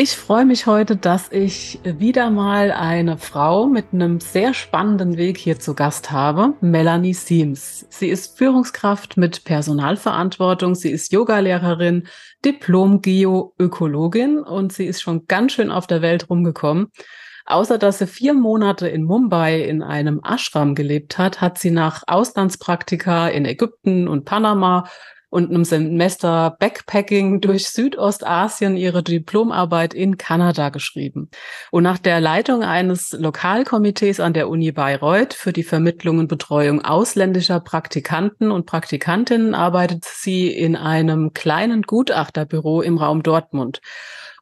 Ich freue mich heute, dass ich wieder mal eine Frau mit einem sehr spannenden Weg hier zu Gast habe, Melanie Siems. Sie ist Führungskraft mit Personalverantwortung, sie ist Yogalehrerin, Diplom-Geoökologin und sie ist schon ganz schön auf der Welt rumgekommen. Außer dass sie vier Monate in Mumbai in einem Ashram gelebt hat, hat sie nach Auslandspraktika in Ägypten und Panama und einem Semester Backpacking durch Südostasien ihre Diplomarbeit in Kanada geschrieben. Und nach der Leitung eines Lokalkomitees an der Uni Bayreuth für die Vermittlung und Betreuung ausländischer Praktikanten und Praktikantinnen arbeitet sie in einem kleinen Gutachterbüro im Raum Dortmund.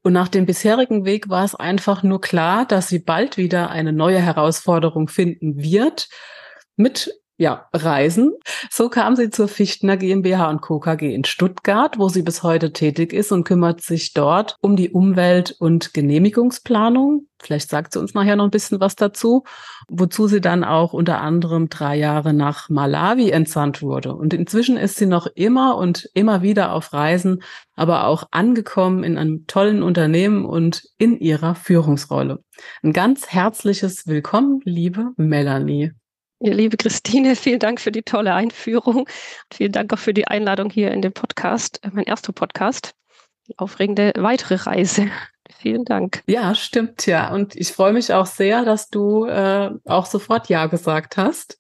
Und nach dem bisherigen Weg war es einfach nur klar, dass sie bald wieder eine neue Herausforderung finden wird mit ja, Reisen. So kam sie zur Fichtner GmbH und Co. KG in Stuttgart, wo sie bis heute tätig ist und kümmert sich dort um die Umwelt- und Genehmigungsplanung. Vielleicht sagt sie uns nachher noch ein bisschen was dazu, wozu sie dann auch unter anderem drei Jahre nach Malawi entsandt wurde. Und inzwischen ist sie noch immer und immer wieder auf Reisen, aber auch angekommen in einem tollen Unternehmen und in ihrer Führungsrolle. Ein ganz herzliches Willkommen, liebe Melanie. Liebe Christine, vielen Dank für die tolle Einführung. Vielen Dank auch für die Einladung hier in den Podcast, äh, mein erster Podcast. Aufregende weitere Reise. Vielen Dank. Ja, stimmt ja. Und ich freue mich auch sehr, dass du äh, auch sofort Ja gesagt hast.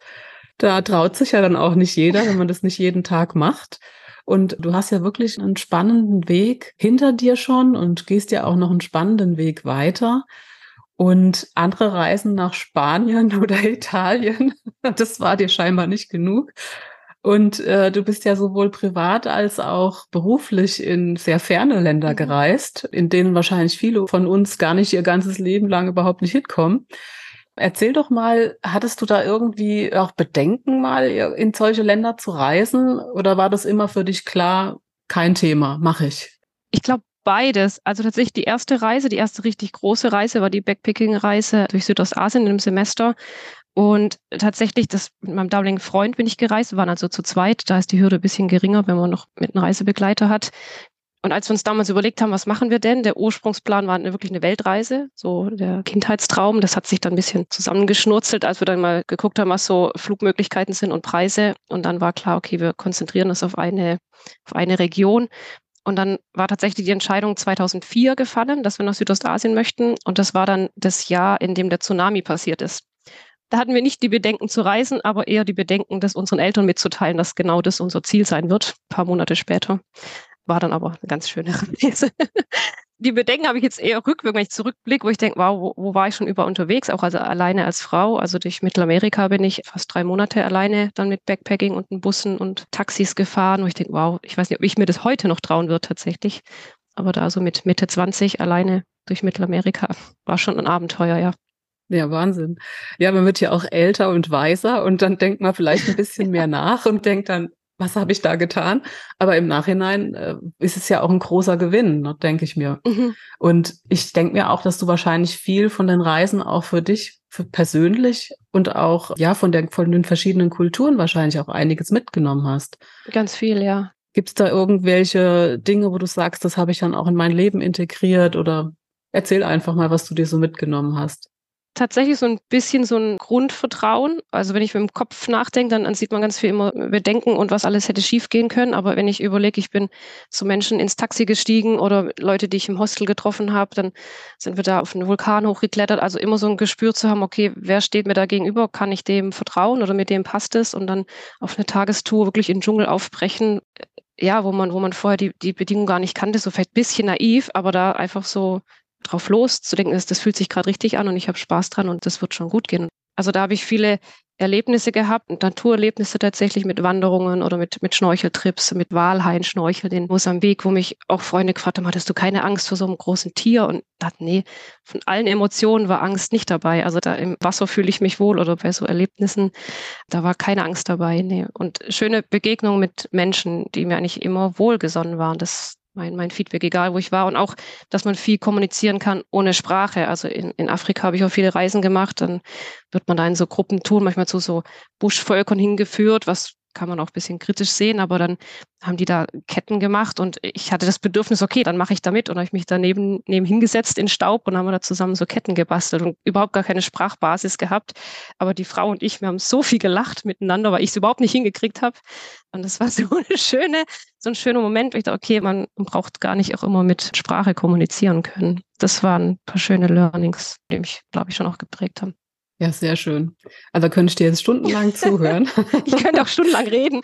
Da traut sich ja dann auch nicht jeder, wenn man das nicht jeden Tag macht. Und du hast ja wirklich einen spannenden Weg hinter dir schon und gehst ja auch noch einen spannenden Weg weiter. Und andere Reisen nach Spanien oder Italien, das war dir scheinbar nicht genug. Und äh, du bist ja sowohl privat als auch beruflich in sehr ferne Länder mhm. gereist, in denen wahrscheinlich viele von uns gar nicht ihr ganzes Leben lang überhaupt nicht hinkommen. Erzähl doch mal, hattest du da irgendwie auch Bedenken, mal in solche Länder zu reisen? Oder war das immer für dich klar, kein Thema, mache ich? Ich glaube, beides. Also tatsächlich die erste Reise, die erste richtig große Reise war die Backpacking-Reise durch Südostasien in einem Semester. Und tatsächlich, das mit meinem damaligen Freund bin ich gereist, wir waren also zu zweit. Da ist die Hürde ein bisschen geringer, wenn man noch mit einem Reisebegleiter hat. Und als wir uns damals überlegt haben, was machen wir denn? Der Ursprungsplan war wirklich eine Weltreise, so der Kindheitstraum. Das hat sich dann ein bisschen zusammengeschnurzelt, als wir dann mal geguckt haben, was so Flugmöglichkeiten sind und Preise. Und dann war klar, okay, wir konzentrieren uns auf eine, auf eine Region. Und dann war tatsächlich die Entscheidung 2004 gefallen, dass wir nach Südostasien möchten. Und das war dann das Jahr, in dem der Tsunami passiert ist. Da hatten wir nicht die Bedenken zu reisen, aber eher die Bedenken, das unseren Eltern mitzuteilen, dass genau das unser Ziel sein wird. Ein paar Monate später. War dann aber eine ganz schöne Reise die Bedenken habe ich jetzt eher rückwirkend, wenn ich zurückblicke, wo ich denke, wow, wo, wo, war ich schon über unterwegs, auch also alleine als Frau. Also durch Mittelamerika bin ich fast drei Monate alleine dann mit Backpacking und Bussen und Taxis gefahren, wo ich denke, wow, ich weiß nicht, ob ich mir das heute noch trauen würde tatsächlich. Aber da so mit Mitte 20 alleine durch Mittelamerika war schon ein Abenteuer, ja. Ja, Wahnsinn. Ja, man wird ja auch älter und weiser und dann denkt man vielleicht ein bisschen mehr nach und denkt dann, was habe ich da getan? Aber im Nachhinein äh, ist es ja auch ein großer Gewinn, ne, denke ich mir. Mhm. Und ich denke mir auch, dass du wahrscheinlich viel von den Reisen auch für dich für persönlich und auch ja von der von den verschiedenen Kulturen wahrscheinlich auch einiges mitgenommen hast. Ganz viel, ja. Gibt es da irgendwelche Dinge, wo du sagst, das habe ich dann auch in mein Leben integriert oder erzähl einfach mal, was du dir so mitgenommen hast? Tatsächlich so ein bisschen so ein Grundvertrauen. Also wenn ich mit dem Kopf nachdenke, dann, dann sieht man ganz viel immer Bedenken und was alles hätte schiefgehen können. Aber wenn ich überlege, ich bin zu Menschen ins Taxi gestiegen oder Leute, die ich im Hostel getroffen habe, dann sind wir da auf einen Vulkan hochgeklettert. Also immer so ein Gespür zu haben, okay, wer steht mir da gegenüber? Kann ich dem vertrauen oder mit dem passt es? Und dann auf eine Tagestour wirklich in den Dschungel aufbrechen. Ja, wo man, wo man vorher die, die Bedingungen gar nicht kannte, so vielleicht ein bisschen naiv, aber da einfach so drauf los, zu denken, das, das fühlt sich gerade richtig an und ich habe Spaß dran und das wird schon gut gehen. Also da habe ich viele Erlebnisse gehabt, Naturerlebnisse tatsächlich mit Wanderungen oder mit, mit Schnorcheltrips, mit Walhain-Schnorcheln in Mosambik, wo mich auch Freunde gefragt haben, hattest du keine Angst vor so einem großen Tier? Und dachte, nee, von allen Emotionen war Angst nicht dabei. Also da im Wasser fühle ich mich wohl oder bei so Erlebnissen, da war keine Angst dabei. Nee. Und schöne Begegnungen mit Menschen, die mir eigentlich immer wohlgesonnen waren. Das, mein, mein Feedback, egal wo ich war. Und auch, dass man viel kommunizieren kann ohne Sprache. Also in, in Afrika habe ich auch viele Reisen gemacht. Dann wird man da in so Gruppen manchmal zu so Buschvölkern hingeführt, was kann man auch ein bisschen kritisch sehen, aber dann haben die da Ketten gemacht und ich hatte das Bedürfnis, okay, dann mache ich da mit und habe ich mich daneben neben hingesetzt in Staub und haben da zusammen so Ketten gebastelt und überhaupt gar keine Sprachbasis gehabt. Aber die Frau und ich, wir haben so viel gelacht miteinander, weil ich es überhaupt nicht hingekriegt habe. Und das war so eine schöne, so ein schöner Moment, wo ich dachte, okay, man braucht gar nicht auch immer mit Sprache kommunizieren können. Das waren ein paar schöne Learnings, die mich, glaube ich, schon auch geprägt haben. Ja, sehr schön. Also könnte ich dir jetzt stundenlang zuhören. ich könnte auch stundenlang reden.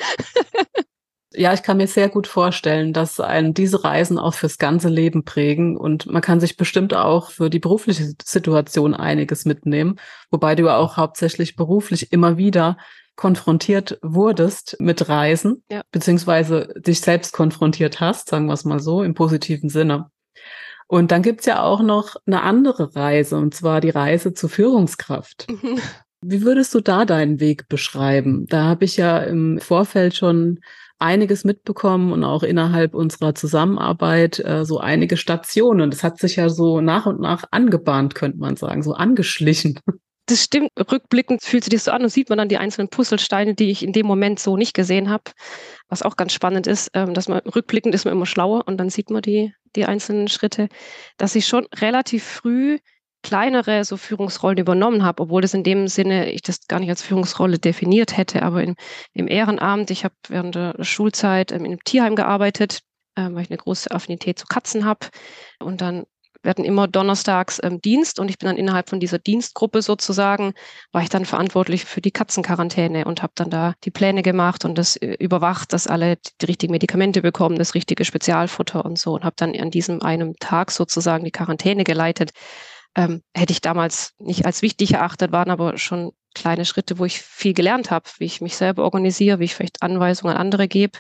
Ja, ich kann mir sehr gut vorstellen, dass einen diese Reisen auch fürs ganze Leben prägen und man kann sich bestimmt auch für die berufliche Situation einiges mitnehmen, wobei du auch hauptsächlich beruflich immer wieder konfrontiert wurdest mit Reisen, ja. beziehungsweise dich selbst konfrontiert hast, sagen wir es mal so, im positiven Sinne. Und dann gibt's ja auch noch eine andere Reise, und zwar die Reise zur Führungskraft. Mhm. Wie würdest du da deinen Weg beschreiben? Da habe ich ja im Vorfeld schon einiges mitbekommen und auch innerhalb unserer Zusammenarbeit äh, so einige Stationen. Das hat sich ja so nach und nach angebahnt, könnte man sagen, so angeschlichen. Das stimmt. Rückblickend fühlt sich das so an und sieht man dann die einzelnen Puzzlesteine, die ich in dem Moment so nicht gesehen habe. Was auch ganz spannend ist, ähm, dass man rückblickend ist man immer schlauer und dann sieht man die, die einzelnen Schritte, dass ich schon relativ früh kleinere so Führungsrollen übernommen habe, obwohl das in dem Sinne ich das gar nicht als Führungsrolle definiert hätte, aber in, im Ehrenamt, ich habe während der Schulzeit in einem Tierheim gearbeitet, äh, weil ich eine große Affinität zu Katzen habe und dann wir hatten immer donnerstags ähm, Dienst und ich bin dann innerhalb von dieser Dienstgruppe sozusagen, war ich dann verantwortlich für die Katzenquarantäne und habe dann da die Pläne gemacht und das äh, überwacht, dass alle die richtigen Medikamente bekommen, das richtige Spezialfutter und so und habe dann an diesem einen Tag sozusagen die Quarantäne geleitet. Ähm, hätte ich damals nicht als wichtig erachtet, waren aber schon kleine Schritte, wo ich viel gelernt habe, wie ich mich selber organisiere, wie ich vielleicht Anweisungen an andere gebe,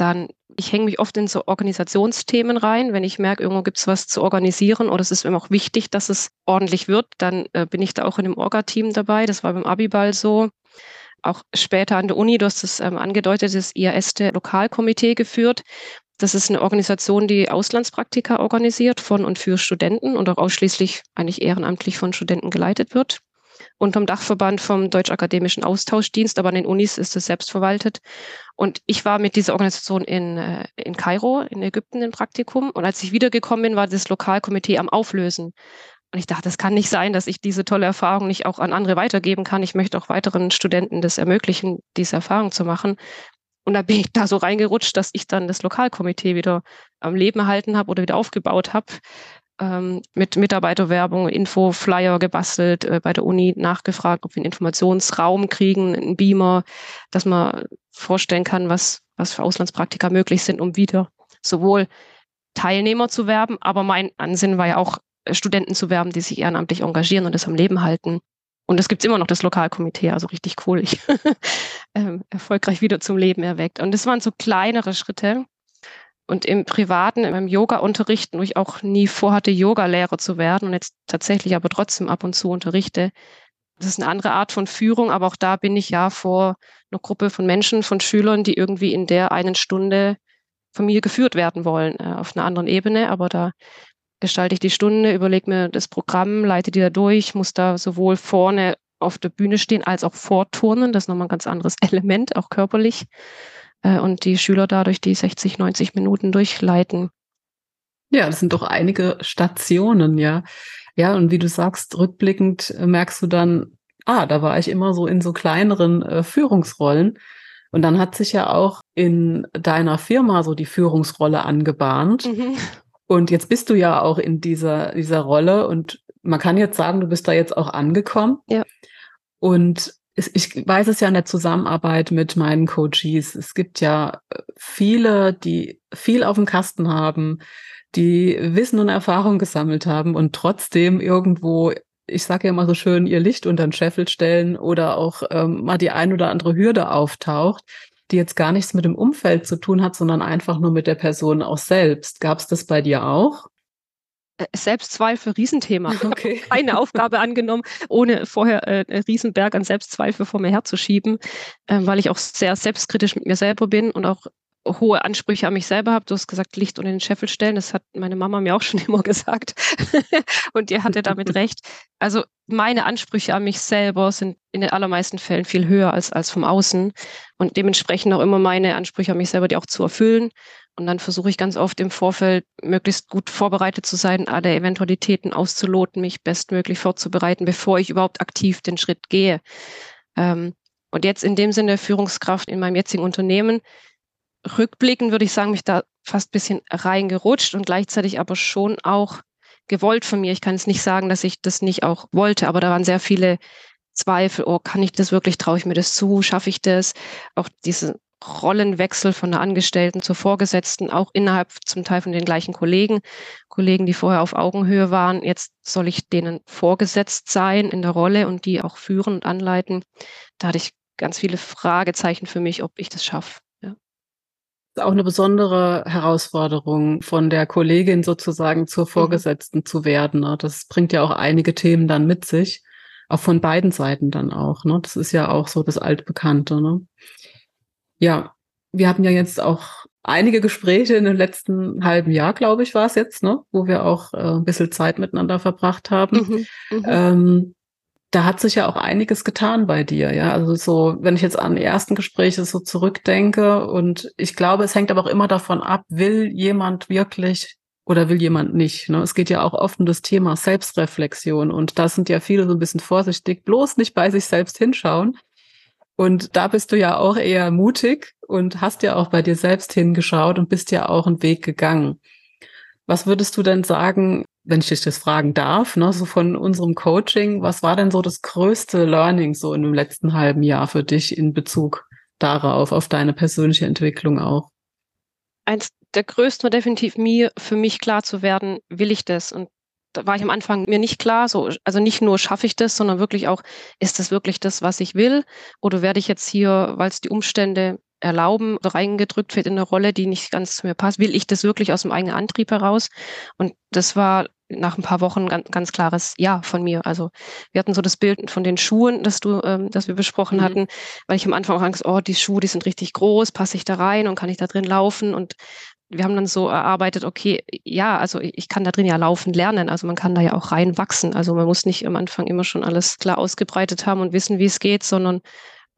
dann, ich hänge mich oft in so Organisationsthemen rein. Wenn ich merke, irgendwo gibt es was zu organisieren oder es ist mir auch wichtig, dass es ordentlich wird, dann äh, bin ich da auch in einem Orga-Team dabei. Das war beim Abiball so. Auch später an der Uni, du hast das ähm, angedeutet, das IASte Lokalkomitee geführt. Das ist eine Organisation, die Auslandspraktika organisiert von und für Studenten und auch ausschließlich eigentlich ehrenamtlich von Studenten geleitet wird unterm Dachverband vom Deutsch-Akademischen Austauschdienst, aber an den Unis ist es selbstverwaltet. Und ich war mit dieser Organisation in, äh, in Kairo, in Ägypten, im Praktikum. Und als ich wiedergekommen bin, war das Lokalkomitee am Auflösen. Und ich dachte, das kann nicht sein, dass ich diese tolle Erfahrung nicht auch an andere weitergeben kann. Ich möchte auch weiteren Studenten das ermöglichen, diese Erfahrung zu machen. Und da bin ich da so reingerutscht, dass ich dann das Lokalkomitee wieder am Leben erhalten habe oder wieder aufgebaut habe ähm, mit Mitarbeiterwerbung, Info-Flyer gebastelt, äh, bei der Uni nachgefragt, ob wir einen Informationsraum kriegen, einen Beamer, dass man vorstellen kann, was, was für Auslandspraktika möglich sind, um wieder sowohl Teilnehmer zu werben, aber mein Ansinn war ja auch, äh, Studenten zu werben, die sich ehrenamtlich engagieren und das am Leben halten. Und es gibt immer noch das Lokalkomitee, also richtig cool. Ich, ähm, erfolgreich wieder zum Leben erweckt. Und das waren so kleinere Schritte, und im Privaten, in meinem Yoga-Unterrichten, wo ich auch nie vorhatte, Yoga-Lehrer zu werden und jetzt tatsächlich aber trotzdem ab und zu unterrichte. Das ist eine andere Art von Führung, aber auch da bin ich ja vor einer Gruppe von Menschen, von Schülern, die irgendwie in der einen Stunde von mir geführt werden wollen, äh, auf einer anderen Ebene. Aber da gestalte ich die Stunde, überlege mir das Programm, leite die da durch, muss da sowohl vorne auf der Bühne stehen als auch vorturnen. Das ist nochmal ein ganz anderes Element, auch körperlich. Äh, und die Schüler dadurch die 60, 90 Minuten durchleiten. Ja, das sind doch einige Stationen, ja. Ja, und wie du sagst, rückblickend äh, merkst du dann, ah, da war ich immer so in so kleineren äh, Führungsrollen. Und dann hat sich ja auch in deiner Firma so die Führungsrolle angebahnt. Mhm. Und jetzt bist du ja auch in dieser, dieser Rolle und man kann jetzt sagen, du bist da jetzt auch angekommen. Ja. Und ich weiß es ja in der Zusammenarbeit mit meinen Coaches. Es gibt ja äh, viele, die viel auf dem Kasten haben, die Wissen und Erfahrung gesammelt haben und trotzdem irgendwo, ich sage ja immer so schön, ihr Licht unter den Scheffel stellen oder auch ähm, mal die ein oder andere Hürde auftaucht, die jetzt gar nichts mit dem Umfeld zu tun hat, sondern einfach nur mit der Person auch selbst. Gab es das bei dir auch? Äh, Selbstzweifel, Riesenthema. Okay. Eine Aufgabe angenommen, ohne vorher äh, einen Riesenberg an Selbstzweifel vor mir herzuschieben, äh, weil ich auch sehr selbstkritisch mit mir selber bin und auch hohe Ansprüche an mich selber habe. Du hast gesagt, Licht unter den Scheffel stellen. Das hat meine Mama mir auch schon immer gesagt. und ihr hatte damit recht. Also meine Ansprüche an mich selber sind in den allermeisten Fällen viel höher als, als vom Außen. Und dementsprechend auch immer meine Ansprüche an mich selber, die auch zu erfüllen. Und dann versuche ich ganz oft im Vorfeld möglichst gut vorbereitet zu sein, alle Eventualitäten auszuloten, mich bestmöglich vorzubereiten, bevor ich überhaupt aktiv den Schritt gehe. Ähm, und jetzt in dem Sinne Führungskraft in meinem jetzigen Unternehmen rückblickend würde ich sagen, mich da fast ein bisschen reingerutscht und gleichzeitig aber schon auch gewollt von mir. Ich kann jetzt nicht sagen, dass ich das nicht auch wollte, aber da waren sehr viele Zweifel. Oh, kann ich das wirklich? Traue ich mir das zu? Schaffe ich das? Auch diese Rollenwechsel von der Angestellten zur Vorgesetzten, auch innerhalb zum Teil von den gleichen Kollegen, Kollegen, die vorher auf Augenhöhe waren. Jetzt soll ich denen vorgesetzt sein in der Rolle und die auch führen und anleiten. Da hatte ich ganz viele Fragezeichen für mich, ob ich das schaffe auch eine besondere Herausforderung, von der Kollegin sozusagen zur mhm. Vorgesetzten mhm. zu werden. Ne? Das bringt ja auch einige Themen dann mit sich, auch von beiden Seiten dann auch. Ne? Das ist ja auch so das Altbekannte. Ne? Ja, wir hatten ja jetzt auch einige Gespräche in dem letzten halben Jahr, glaube ich, war es jetzt, ne? wo wir auch äh, ein bisschen Zeit miteinander verbracht haben. Mhm, mhm. ähm, da hat sich ja auch einiges getan bei dir, ja. Also so, wenn ich jetzt an die ersten Gespräche so zurückdenke und ich glaube, es hängt aber auch immer davon ab, will jemand wirklich oder will jemand nicht. Ne? Es geht ja auch oft um das Thema Selbstreflexion und da sind ja viele so ein bisschen vorsichtig, bloß nicht bei sich selbst hinschauen. Und da bist du ja auch eher mutig und hast ja auch bei dir selbst hingeschaut und bist ja auch einen Weg gegangen. Was würdest du denn sagen, wenn ich dich das fragen darf, ne, so von unserem Coaching, was war denn so das größte Learning so in dem letzten halben Jahr für dich in Bezug darauf, auf deine persönliche Entwicklung auch? Eins der größten war definitiv mir, für mich klar zu werden, will ich das? Und da war ich am Anfang mir nicht klar, so, also nicht nur schaffe ich das, sondern wirklich auch, ist das wirklich das, was ich will? Oder werde ich jetzt hier, weil es die Umstände erlauben reingedrückt wird in eine Rolle, die nicht ganz zu mir passt? Will ich das wirklich aus dem eigenen Antrieb heraus? Und das war nach ein paar Wochen ganz, ganz klares Ja von mir. Also wir hatten so das Bild von den Schuhen, das du, ähm, das wir besprochen mhm. hatten, weil ich am Anfang auch Angst, oh, die Schuhe, die sind richtig groß, passe ich da rein und kann ich da drin laufen? Und wir haben dann so erarbeitet, okay, ja, also ich kann da drin ja laufen lernen. Also man kann da ja auch reinwachsen. Also man muss nicht am Anfang immer schon alles klar ausgebreitet haben und wissen, wie es geht, sondern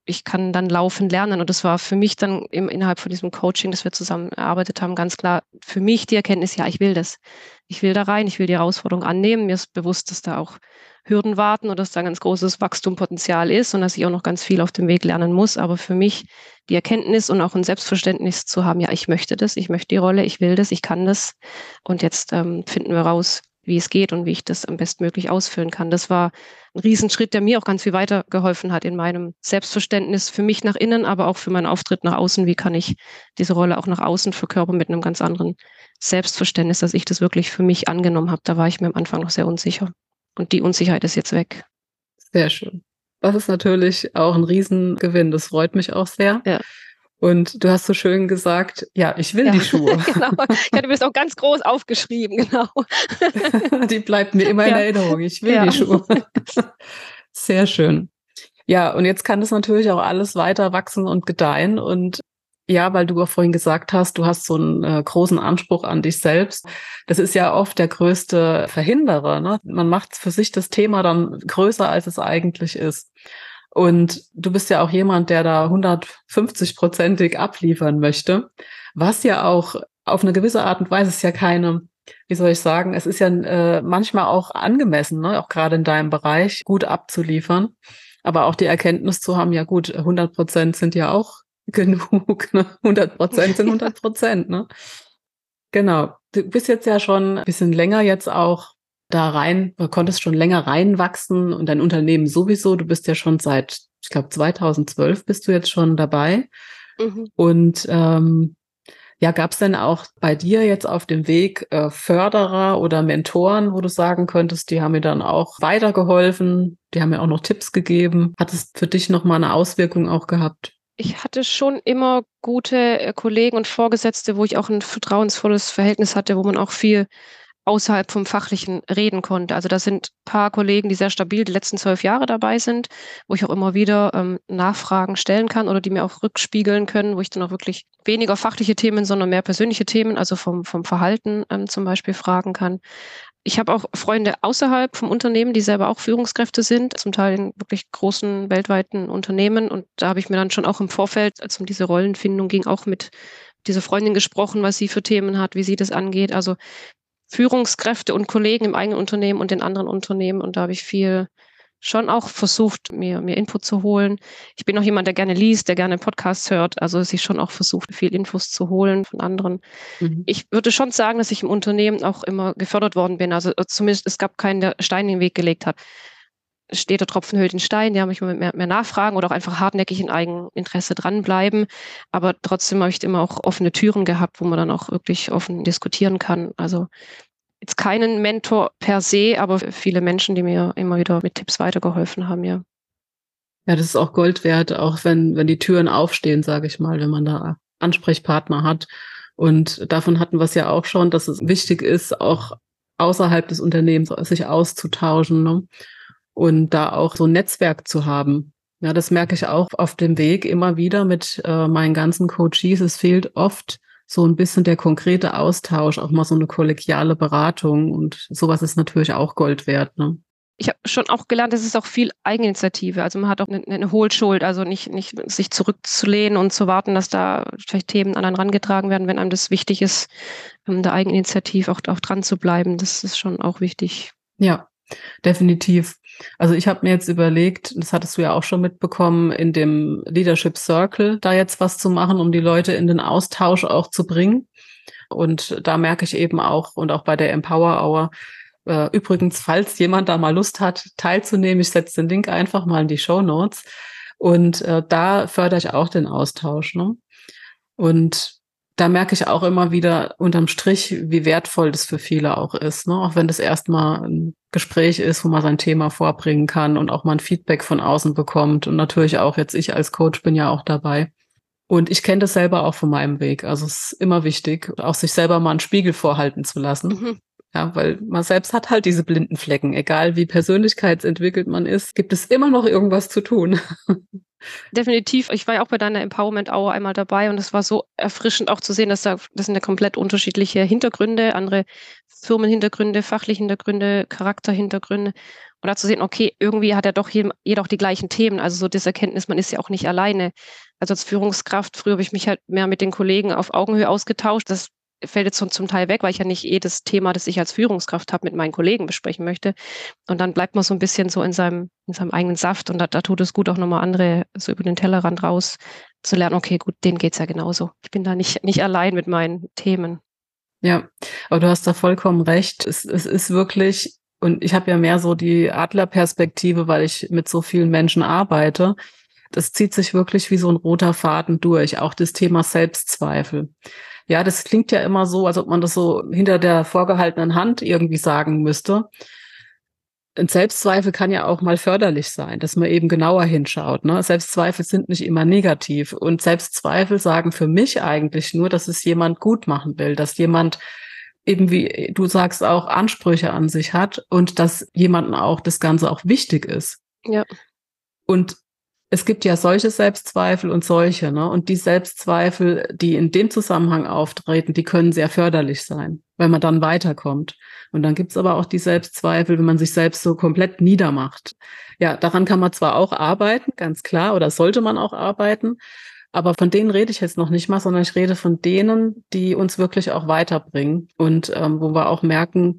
ich kann dann laufen lernen. Und das war für mich dann im, innerhalb von diesem Coaching, das wir zusammen erarbeitet haben, ganz klar für mich die Erkenntnis, ja, ich will das. Ich will da rein, ich will die Herausforderung annehmen. Mir ist bewusst, dass da auch Hürden warten oder dass da ein ganz großes Wachstumpotenzial ist und dass ich auch noch ganz viel auf dem Weg lernen muss. Aber für mich die Erkenntnis und auch ein Selbstverständnis zu haben, ja, ich möchte das, ich möchte die Rolle, ich will das, ich kann das. Und jetzt ähm, finden wir raus, wie es geht und wie ich das am bestmöglich ausführen kann. Das war ein Riesenschritt, der mir auch ganz viel weitergeholfen hat in meinem Selbstverständnis für mich nach innen, aber auch für meinen Auftritt nach außen. Wie kann ich diese Rolle auch nach außen verkörpern mit einem ganz anderen Selbstverständnis, dass ich das wirklich für mich angenommen habe. Da war ich mir am Anfang noch sehr unsicher. Und die Unsicherheit ist jetzt weg. Sehr schön. Das ist natürlich auch ein Riesengewinn. Das freut mich auch sehr. Ja. Und du hast so schön gesagt, ja, ich will ja, die Schuhe. genau. Ich hatte mir das auch ganz groß aufgeschrieben, genau. die bleibt mir immer in Erinnerung. Ich will ja. die Schuhe. Sehr schön. Ja, und jetzt kann das natürlich auch alles weiter wachsen und gedeihen. Und ja, weil du auch vorhin gesagt hast, du hast so einen äh, großen Anspruch an dich selbst. Das ist ja oft der größte Verhinderer. Ne? Man macht für sich das Thema dann größer, als es eigentlich ist. Und du bist ja auch jemand, der da 150-prozentig abliefern möchte, was ja auch auf eine gewisse Art und Weise ist ja keine wie soll ich sagen, es ist ja äh, manchmal auch angemessen, ne? auch gerade in deinem Bereich, gut abzuliefern. Aber auch die Erkenntnis zu haben, ja gut, 100 Prozent sind ja auch genug. Ne? 100 Prozent sind 100 Prozent. Ne? Genau. Du bist jetzt ja schon ein bisschen länger jetzt auch da rein, du konntest schon länger reinwachsen und dein Unternehmen sowieso. Du bist ja schon seit, ich glaube, 2012 bist du jetzt schon dabei. Mhm. Und ähm, ja, gab es denn auch bei dir jetzt auf dem Weg äh, Förderer oder Mentoren, wo du sagen könntest, die haben mir dann auch weitergeholfen, die haben mir auch noch Tipps gegeben. Hat es für dich nochmal eine Auswirkung auch gehabt? Ich hatte schon immer gute äh, Kollegen und Vorgesetzte, wo ich auch ein vertrauensvolles Verhältnis hatte, wo man auch viel außerhalb vom Fachlichen reden konnte. Also da sind ein paar Kollegen, die sehr stabil die letzten zwölf Jahre dabei sind, wo ich auch immer wieder ähm, Nachfragen stellen kann oder die mir auch rückspiegeln können, wo ich dann auch wirklich weniger fachliche Themen, sondern mehr persönliche Themen, also vom, vom Verhalten ähm, zum Beispiel fragen kann. Ich habe auch Freunde außerhalb vom Unternehmen, die selber auch Führungskräfte sind, zum Teil in wirklich großen weltweiten Unternehmen. Und da habe ich mir dann schon auch im Vorfeld, als um diese Rollenfindung ging, auch mit dieser Freundin gesprochen, was sie für Themen hat, wie sie das angeht. Also Führungskräfte und Kollegen im eigenen Unternehmen und in anderen Unternehmen. Und da habe ich viel schon auch versucht, mir, mir Input zu holen. Ich bin auch jemand, der gerne liest, der gerne Podcasts hört, also sich schon auch versucht, viel Infos zu holen von anderen. Mhm. Ich würde schon sagen, dass ich im Unternehmen auch immer gefördert worden bin. Also zumindest es gab keinen, der Stein in den Weg gelegt hat. Steht der Tropfen höhlt den Stein, ja, ich mehr, mehr nachfragen oder auch einfach hartnäckig in Eigeninteresse dranbleiben. Aber trotzdem habe ich immer auch offene Türen gehabt, wo man dann auch wirklich offen diskutieren kann. Also jetzt keinen Mentor per se, aber viele Menschen, die mir immer wieder mit Tipps weitergeholfen haben, ja. Ja, das ist auch Gold wert, auch wenn, wenn die Türen aufstehen, sage ich mal, wenn man da Ansprechpartner hat. Und davon hatten wir es ja auch schon, dass es wichtig ist, auch außerhalb des Unternehmens sich auszutauschen ne? Und da auch so ein Netzwerk zu haben. Ja, das merke ich auch auf dem Weg immer wieder mit äh, meinen ganzen Coaches. Es fehlt oft so ein bisschen der konkrete Austausch, auch mal so eine kollegiale Beratung und sowas ist natürlich auch Gold wert. Ne? ich habe schon auch gelernt, es ist auch viel Eigeninitiative. Also man hat auch eine, eine Hohlschuld, also nicht, nicht sich zurückzulehnen und zu warten, dass da vielleicht Themen an einen rangetragen werden, wenn einem das wichtig ist, um der Eigeninitiative auch, auch dran zu bleiben. Das ist schon auch wichtig. Ja, definitiv. Also ich habe mir jetzt überlegt, das hattest du ja auch schon mitbekommen, in dem Leadership Circle da jetzt was zu machen, um die Leute in den Austausch auch zu bringen. Und da merke ich eben auch, und auch bei der Empower Hour, äh, übrigens, falls jemand da mal Lust hat, teilzunehmen, ich setze den Link einfach mal in die Show Notes. Und äh, da fördere ich auch den Austausch. Ne? Und da merke ich auch immer wieder unterm Strich, wie wertvoll das für viele auch ist. Ne? Auch wenn das erstmal ein Gespräch ist, wo man sein Thema vorbringen kann und auch mal ein Feedback von außen bekommt. Und natürlich auch jetzt ich als Coach bin ja auch dabei. Und ich kenne das selber auch von meinem Weg. Also es ist immer wichtig, auch sich selber mal einen Spiegel vorhalten zu lassen. Mhm. Ja, weil man selbst hat halt diese blinden Flecken. Egal wie persönlichkeitsentwickelt man ist, gibt es immer noch irgendwas zu tun. Definitiv. Ich war ja auch bei deiner Empowerment Hour einmal dabei und es war so erfrischend auch zu sehen, dass da, das sind ja komplett unterschiedliche Hintergründe, andere Firmenhintergründe, fachliche Hintergründe, Charakterhintergründe. Und da zu sehen, okay, irgendwie hat er doch jeder auch die gleichen Themen. Also so das Erkenntnis, man ist ja auch nicht alleine. Also als Führungskraft, früher habe ich mich halt mehr mit den Kollegen auf Augenhöhe ausgetauscht. Das fällt jetzt zum Teil weg, weil ich ja nicht jedes Thema, das ich als Führungskraft habe, mit meinen Kollegen besprechen möchte. Und dann bleibt man so ein bisschen so in seinem, in seinem eigenen Saft und da, da tut es gut, auch nochmal andere so über den Tellerrand raus zu lernen, okay, gut, denen geht's ja genauso. Ich bin da nicht, nicht allein mit meinen Themen. Ja, aber du hast da vollkommen recht. Es, es ist wirklich, und ich habe ja mehr so die Adlerperspektive, weil ich mit so vielen Menschen arbeite. Das zieht sich wirklich wie so ein roter Faden durch, auch das Thema Selbstzweifel. Ja, das klingt ja immer so, als ob man das so hinter der vorgehaltenen Hand irgendwie sagen müsste. Ein Selbstzweifel kann ja auch mal förderlich sein, dass man eben genauer hinschaut. Ne? Selbstzweifel sind nicht immer negativ. Und Selbstzweifel sagen für mich eigentlich nur, dass es jemand gut machen will, dass jemand eben wie du sagst auch Ansprüche an sich hat und dass jemandem auch das Ganze auch wichtig ist. Ja. Und es gibt ja solche Selbstzweifel und solche, ne? Und die Selbstzweifel, die in dem Zusammenhang auftreten, die können sehr förderlich sein, weil man dann weiterkommt. Und dann gibt's aber auch die Selbstzweifel, wenn man sich selbst so komplett niedermacht. Ja, daran kann man zwar auch arbeiten, ganz klar, oder sollte man auch arbeiten. Aber von denen rede ich jetzt noch nicht mal, sondern ich rede von denen, die uns wirklich auch weiterbringen und ähm, wo wir auch merken,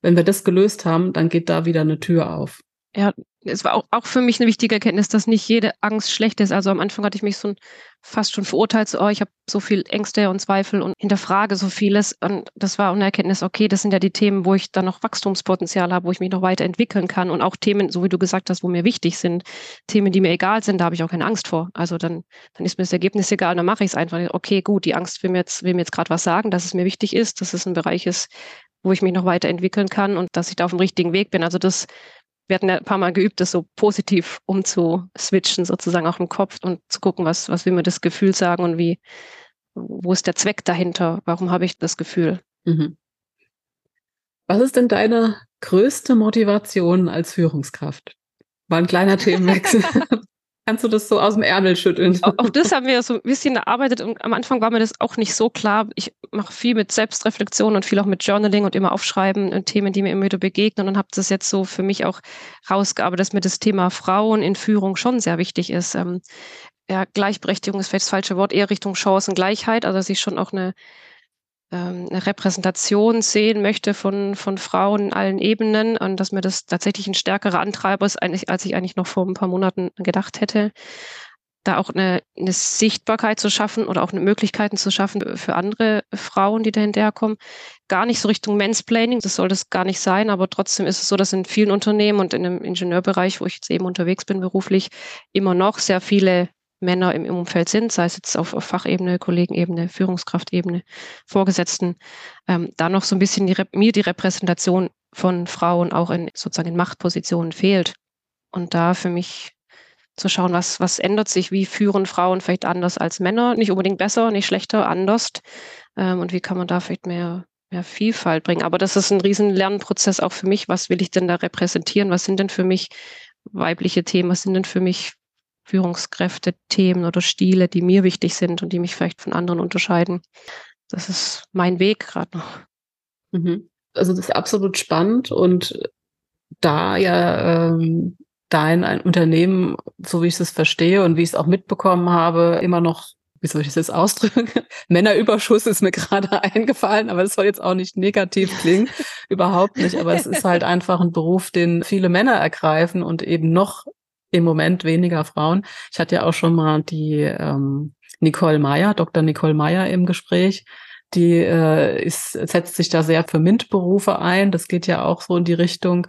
wenn wir das gelöst haben, dann geht da wieder eine Tür auf. Ja, es war auch, auch für mich eine wichtige Erkenntnis, dass nicht jede Angst schlecht ist. Also am Anfang hatte ich mich so ein, fast schon verurteilt, so, oh, ich habe so viel Ängste und Zweifel und hinterfrage so vieles. Und das war eine Erkenntnis, okay, das sind ja die Themen, wo ich dann noch Wachstumspotenzial habe, wo ich mich noch weiterentwickeln kann und auch Themen, so wie du gesagt hast, wo mir wichtig sind, Themen, die mir egal sind, da habe ich auch keine Angst vor. Also dann, dann ist mir das Ergebnis egal, dann mache ich es einfach. Okay, gut, die Angst will mir jetzt, will mir jetzt gerade was sagen, dass es mir wichtig ist, dass es ein Bereich ist, wo ich mich noch weiterentwickeln kann und dass ich da auf dem richtigen Weg bin. Also das wir hatten ja ein paar Mal geübt, das so positiv umzuswitchen, sozusagen auch im Kopf und zu gucken, was, was will mir das Gefühl sagen und wie, wo ist der Zweck dahinter? Warum habe ich das Gefühl? Mhm. Was ist denn deine größte Motivation als Führungskraft? War ein kleiner Themenwechsel. Kannst du das so aus dem Ärmel schütteln? Auch das haben wir so ein bisschen erarbeitet und am Anfang war mir das auch nicht so klar. Ich mache viel mit Selbstreflexion und viel auch mit Journaling und immer aufschreiben und Themen, die mir immer wieder begegnen und habe das jetzt so für mich auch rausgearbeitet, dass mir das Thema Frauen in Führung schon sehr wichtig ist. Ähm, ja, Gleichberechtigung ist vielleicht das falsche Wort, eher Richtung Chancengleichheit, also dass ich schon auch eine eine Repräsentation sehen möchte von, von Frauen in allen Ebenen und dass mir das tatsächlich ein stärkerer Antreiber ist, als ich eigentlich noch vor ein paar Monaten gedacht hätte. Da auch eine, eine Sichtbarkeit zu schaffen oder auch Möglichkeiten zu schaffen für andere Frauen, die dahinterkommen. Gar nicht so Richtung Mansplaining, das soll das gar nicht sein, aber trotzdem ist es so, dass in vielen Unternehmen und in dem Ingenieurbereich, wo ich jetzt eben unterwegs bin beruflich, immer noch sehr viele Männer im, Umfeld sind, sei es jetzt auf, auf Fachebene, Kollegenebene, Führungskraftebene, Vorgesetzten, ähm, da noch so ein bisschen die, mir die Repräsentation von Frauen auch in sozusagen in Machtpositionen fehlt. Und da für mich zu schauen, was, was ändert sich, wie führen Frauen vielleicht anders als Männer, nicht unbedingt besser, nicht schlechter, anders. Ähm, und wie kann man da vielleicht mehr, mehr Vielfalt bringen. Aber das ist ein riesen Lernprozess auch für mich. Was will ich denn da repräsentieren? Was sind denn für mich weibliche Themen? Was sind denn für mich Führungskräfte, Themen oder Stile, die mir wichtig sind und die mich vielleicht von anderen unterscheiden. Das ist mein Weg gerade noch. Mhm. Also das ist absolut spannend und da ja ähm, dein ein Unternehmen, so wie ich es verstehe und wie ich es auch mitbekommen habe, immer noch, wie soll ich das jetzt ausdrücken? Männerüberschuss ist mir gerade eingefallen, aber das soll jetzt auch nicht negativ klingen, überhaupt nicht. Aber es ist halt einfach ein Beruf, den viele Männer ergreifen und eben noch im Moment weniger Frauen. Ich hatte ja auch schon mal die ähm, Nicole Meyer, Dr. Nicole Meyer im Gespräch. Die äh, ist, setzt sich da sehr für MINT-Berufe ein. Das geht ja auch so in die Richtung.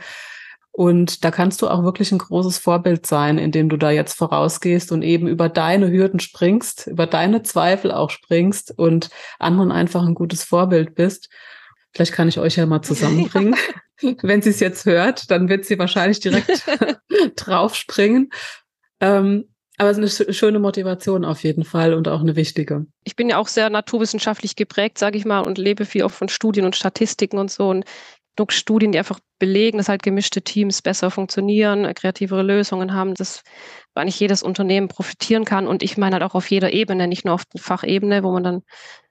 Und da kannst du auch wirklich ein großes Vorbild sein, indem du da jetzt vorausgehst und eben über deine Hürden springst, über deine Zweifel auch springst und anderen einfach ein gutes Vorbild bist. Vielleicht kann ich euch ja mal zusammenbringen. Ja. Wenn sie es jetzt hört, dann wird sie wahrscheinlich direkt draufspringen. Ähm, aber es ist eine schöne Motivation auf jeden Fall und auch eine wichtige. Ich bin ja auch sehr naturwissenschaftlich geprägt, sage ich mal, und lebe viel auch von Studien und Statistiken und so. Und genug Studien, die einfach belegen, dass halt gemischte Teams besser funktionieren, kreativere Lösungen haben, dass eigentlich jedes Unternehmen profitieren kann. Und ich meine halt auch auf jeder Ebene, nicht nur auf der Fachebene, wo man dann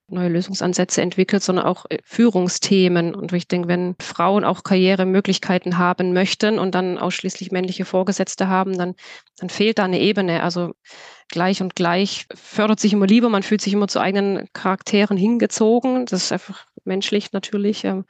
neue Lösungsansätze entwickelt, sondern auch äh, Führungsthemen. Und ich denke, wenn Frauen auch Karrieremöglichkeiten haben möchten und dann ausschließlich männliche Vorgesetzte haben, dann, dann fehlt da eine Ebene. Also gleich und gleich fördert sich immer lieber, man fühlt sich immer zu eigenen Charakteren hingezogen. Das ist einfach menschlich natürlich, ähm,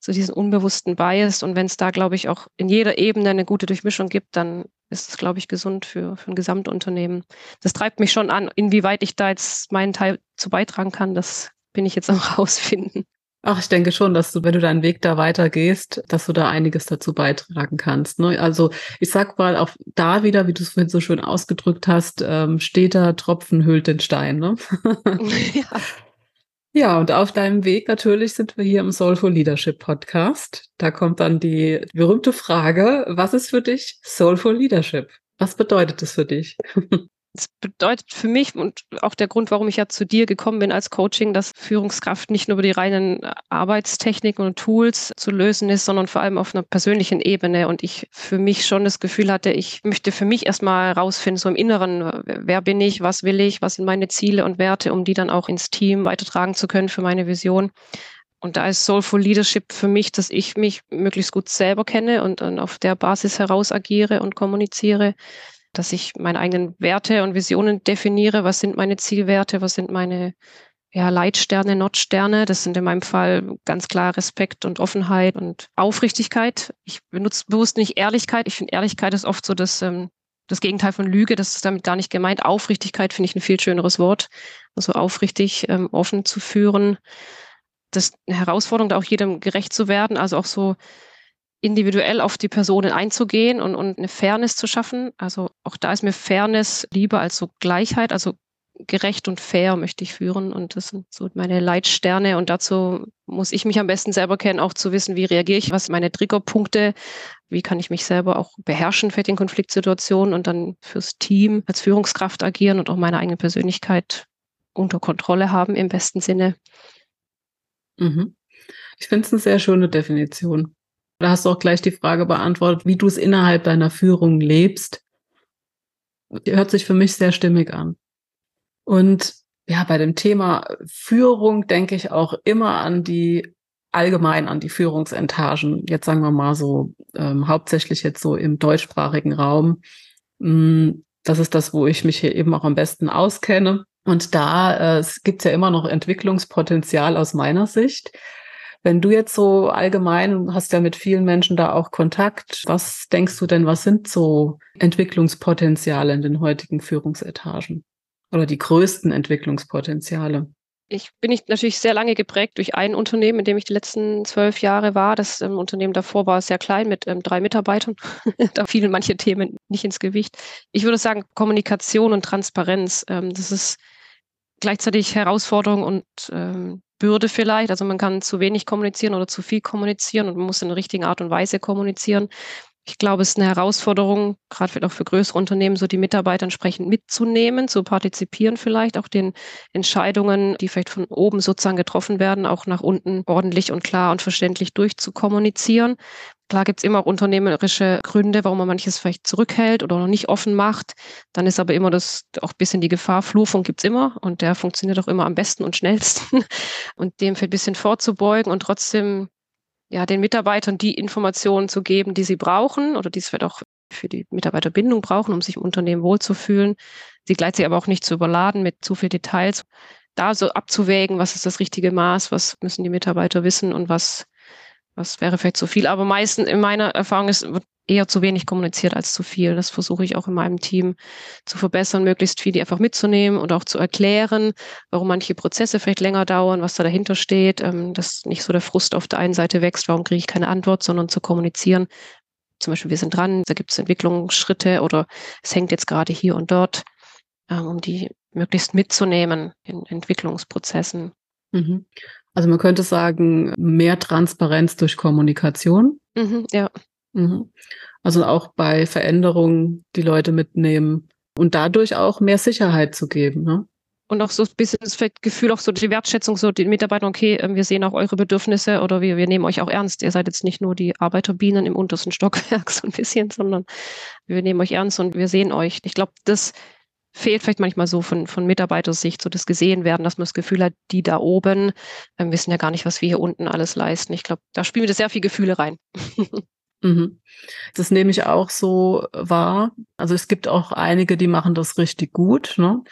so diesen unbewussten Bias. Und wenn es da, glaube ich, auch in jeder Ebene eine gute Durchmischung gibt, dann ist es, glaube ich, gesund für, für ein Gesamtunternehmen. Das treibt mich schon an, inwieweit ich da jetzt meinen Teil zu beitragen kann, das bin ich jetzt auch rausfinden. Ach, ich denke schon, dass du, wenn du deinen Weg da weitergehst, dass du da einiges dazu beitragen kannst. Ne? Also ich sag mal auch da wieder, wie du es vorhin so schön ausgedrückt hast, ähm, steter Tropfen hüllt den Stein. Ne? ja. Ja, und auf deinem Weg natürlich sind wir hier im Soulful Leadership Podcast. Da kommt dann die berühmte Frage, was ist für dich Soulful Leadership? Was bedeutet es für dich? Es bedeutet für mich und auch der Grund, warum ich ja zu dir gekommen bin als Coaching, dass Führungskraft nicht nur über die reinen Arbeitstechniken und Tools zu lösen ist, sondern vor allem auf einer persönlichen Ebene. Und ich für mich schon das Gefühl hatte, ich möchte für mich erstmal herausfinden, so im Inneren, wer bin ich, was will ich, was sind meine Ziele und Werte, um die dann auch ins Team weitertragen zu können für meine Vision. Und da ist Soulful Leadership für mich, dass ich mich möglichst gut selber kenne und, und auf der Basis heraus agiere und kommuniziere dass ich meine eigenen Werte und Visionen definiere. Was sind meine Zielwerte? Was sind meine ja, Leitsterne, Notsterne? Das sind in meinem Fall ganz klar Respekt und Offenheit und Aufrichtigkeit. Ich benutze bewusst nicht Ehrlichkeit. Ich finde, Ehrlichkeit ist oft so das, ähm, das Gegenteil von Lüge. Das ist damit gar nicht gemeint. Aufrichtigkeit finde ich ein viel schöneres Wort. Also aufrichtig, ähm, offen zu führen. Das ist eine Herausforderung, da auch jedem gerecht zu werden. Also auch so individuell auf die Personen einzugehen und, und eine Fairness zu schaffen. Also auch da ist mir Fairness lieber als so Gleichheit. Also gerecht und fair möchte ich führen. Und das sind so meine Leitsterne. Und dazu muss ich mich am besten selber kennen, auch zu wissen, wie reagiere ich, was meine Triggerpunkte, wie kann ich mich selber auch beherrschen für den Konfliktsituationen und dann fürs Team als Führungskraft agieren und auch meine eigene Persönlichkeit unter Kontrolle haben im besten Sinne. Mhm. Ich finde es eine sehr schöne Definition. Da hast du auch gleich die Frage beantwortet, wie du es innerhalb deiner Führung lebst. Die hört sich für mich sehr stimmig an. Und ja, bei dem Thema Führung denke ich auch immer an die allgemein an die Führungsentagen. Jetzt sagen wir mal so, ähm, hauptsächlich jetzt so im deutschsprachigen Raum. Mm, das ist das, wo ich mich hier eben auch am besten auskenne. Und da äh, gibt es ja immer noch Entwicklungspotenzial aus meiner Sicht. Wenn du jetzt so allgemein hast ja mit vielen Menschen da auch Kontakt, was denkst du denn, was sind so Entwicklungspotenziale in den heutigen Führungsetagen oder die größten Entwicklungspotenziale? Ich bin ich natürlich sehr lange geprägt durch ein Unternehmen, in dem ich die letzten zwölf Jahre war. Das ähm, Unternehmen davor war sehr klein mit ähm, drei Mitarbeitern. da fielen manche Themen nicht ins Gewicht. Ich würde sagen, Kommunikation und Transparenz, ähm, das ist gleichzeitig Herausforderung und ähm, Bürde vielleicht. Also man kann zu wenig kommunizieren oder zu viel kommunizieren und man muss in der richtigen Art und Weise kommunizieren. Ich glaube, es ist eine Herausforderung, gerade auch für größere Unternehmen, so die Mitarbeiter entsprechend mitzunehmen, zu partizipieren vielleicht, auch den Entscheidungen, die vielleicht von oben sozusagen getroffen werden, auch nach unten ordentlich und klar und verständlich durchzukommunizieren. Klar gibt es immer auch unternehmerische Gründe, warum man manches vielleicht zurückhält oder noch nicht offen macht. Dann ist aber immer das auch ein bisschen die Gefahr, Flurfunk gibt es immer und der funktioniert auch immer am besten und schnellsten. Und dem für ein bisschen vorzubeugen und trotzdem ja, den Mitarbeitern die Informationen zu geben, die sie brauchen oder die es vielleicht auch für die Mitarbeiterbindung brauchen, um sich im Unternehmen wohlzufühlen. Sie gleichzeitig aber auch nicht zu überladen mit zu viel Details. Da so abzuwägen, was ist das richtige Maß, was müssen die Mitarbeiter wissen und was was wäre vielleicht zu viel, aber meistens in meiner Erfahrung ist, wird eher zu wenig kommuniziert als zu viel. Das versuche ich auch in meinem Team zu verbessern, möglichst viel die einfach mitzunehmen und auch zu erklären, warum manche Prozesse vielleicht länger dauern, was da dahinter steht, ähm, dass nicht so der Frust auf der einen Seite wächst, warum kriege ich keine Antwort, sondern zu kommunizieren. Zum Beispiel, wir sind dran, da gibt es Entwicklungsschritte oder es hängt jetzt gerade hier und dort, ähm, um die möglichst mitzunehmen in Entwicklungsprozessen. Mhm. Also man könnte sagen, mehr Transparenz durch Kommunikation. Mhm, ja. Mhm. Also auch bei Veränderungen die Leute mitnehmen und dadurch auch mehr Sicherheit zu geben. Ne? Und auch so ein bisschen das Gefühl, auch so die Wertschätzung, so die Mitarbeiter, okay, ähm, wir sehen auch eure Bedürfnisse oder wir, wir nehmen euch auch ernst. Ihr seid jetzt nicht nur die Arbeiterbienen im untersten Stockwerk so ein bisschen, sondern wir nehmen euch ernst und wir sehen euch. Ich glaube, das fehlt vielleicht manchmal so von, von Mitarbeitersicht, so das gesehen werden, dass man das Gefühl hat, die da oben ähm, wissen ja gar nicht, was wir hier unten alles leisten. Ich glaube, da spielen wir sehr viele Gefühle rein. mhm. Das nehme ich auch so wahr. Also es gibt auch einige, die machen das richtig gut. Ne?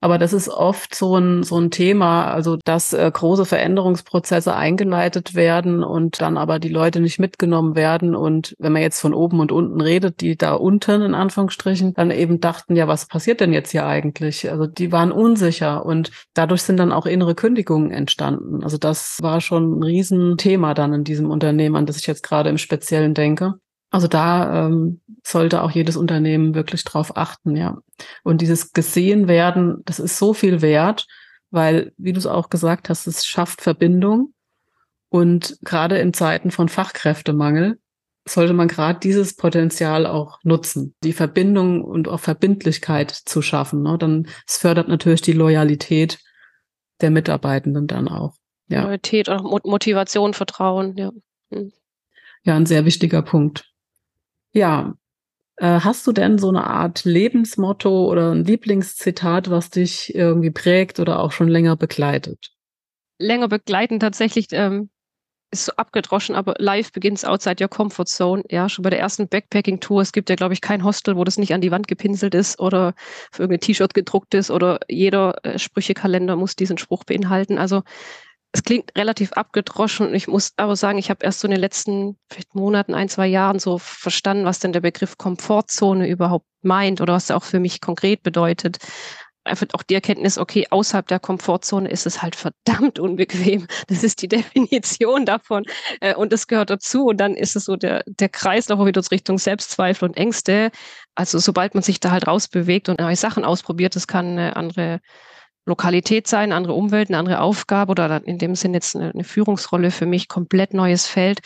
Aber das ist oft so ein, so ein Thema, also dass äh, große Veränderungsprozesse eingeleitet werden und dann aber die Leute nicht mitgenommen werden. Und wenn man jetzt von oben und unten redet, die da unten in Anführungsstrichen dann eben dachten, ja, was passiert denn jetzt hier eigentlich? Also die waren unsicher und dadurch sind dann auch innere Kündigungen entstanden. Also das war schon ein Riesenthema dann in diesem Unternehmen, an das ich jetzt gerade im Speziellen denke. Also da ähm, sollte auch jedes Unternehmen wirklich drauf achten, ja. Und dieses gesehen werden, das ist so viel wert, weil, wie du es auch gesagt hast, es schafft Verbindung. Und gerade in Zeiten von Fachkräftemangel sollte man gerade dieses Potenzial auch nutzen, die Verbindung und auch Verbindlichkeit zu schaffen. Ne? Dann es fördert natürlich die Loyalität der Mitarbeitenden dann auch. Ja. Loyalität, auch Motivation, Vertrauen, ja. Hm. Ja, ein sehr wichtiger Punkt. Ja, äh, hast du denn so eine Art Lebensmotto oder ein Lieblingszitat, was dich irgendwie prägt oder auch schon länger begleitet? Länger begleiten tatsächlich ähm, ist so abgedroschen, aber live begins outside your comfort zone. Ja, schon bei der ersten Backpacking-Tour. Es gibt ja, glaube ich, kein Hostel, wo das nicht an die Wand gepinselt ist oder für irgendein T-Shirt gedruckt ist oder jeder äh, Sprüchekalender muss diesen Spruch beinhalten. Also es klingt relativ abgedroschen und ich muss aber sagen, ich habe erst so in den letzten vielleicht Monaten, ein, zwei Jahren so verstanden, was denn der Begriff Komfortzone überhaupt meint oder was er auch für mich konkret bedeutet einfach auch die Erkenntnis, okay, außerhalb der Komfortzone ist es halt verdammt unbequem. Das ist die Definition davon. Äh, und das gehört dazu. Und dann ist es so der, der Kreislauf wieder Richtung Selbstzweifel und Ängste. Also sobald man sich da halt rausbewegt und neue Sachen ausprobiert, das kann eine andere Lokalität sein, andere Umwelt, eine andere Aufgabe oder in dem Sinn jetzt eine, eine Führungsrolle für mich, komplett neues Feld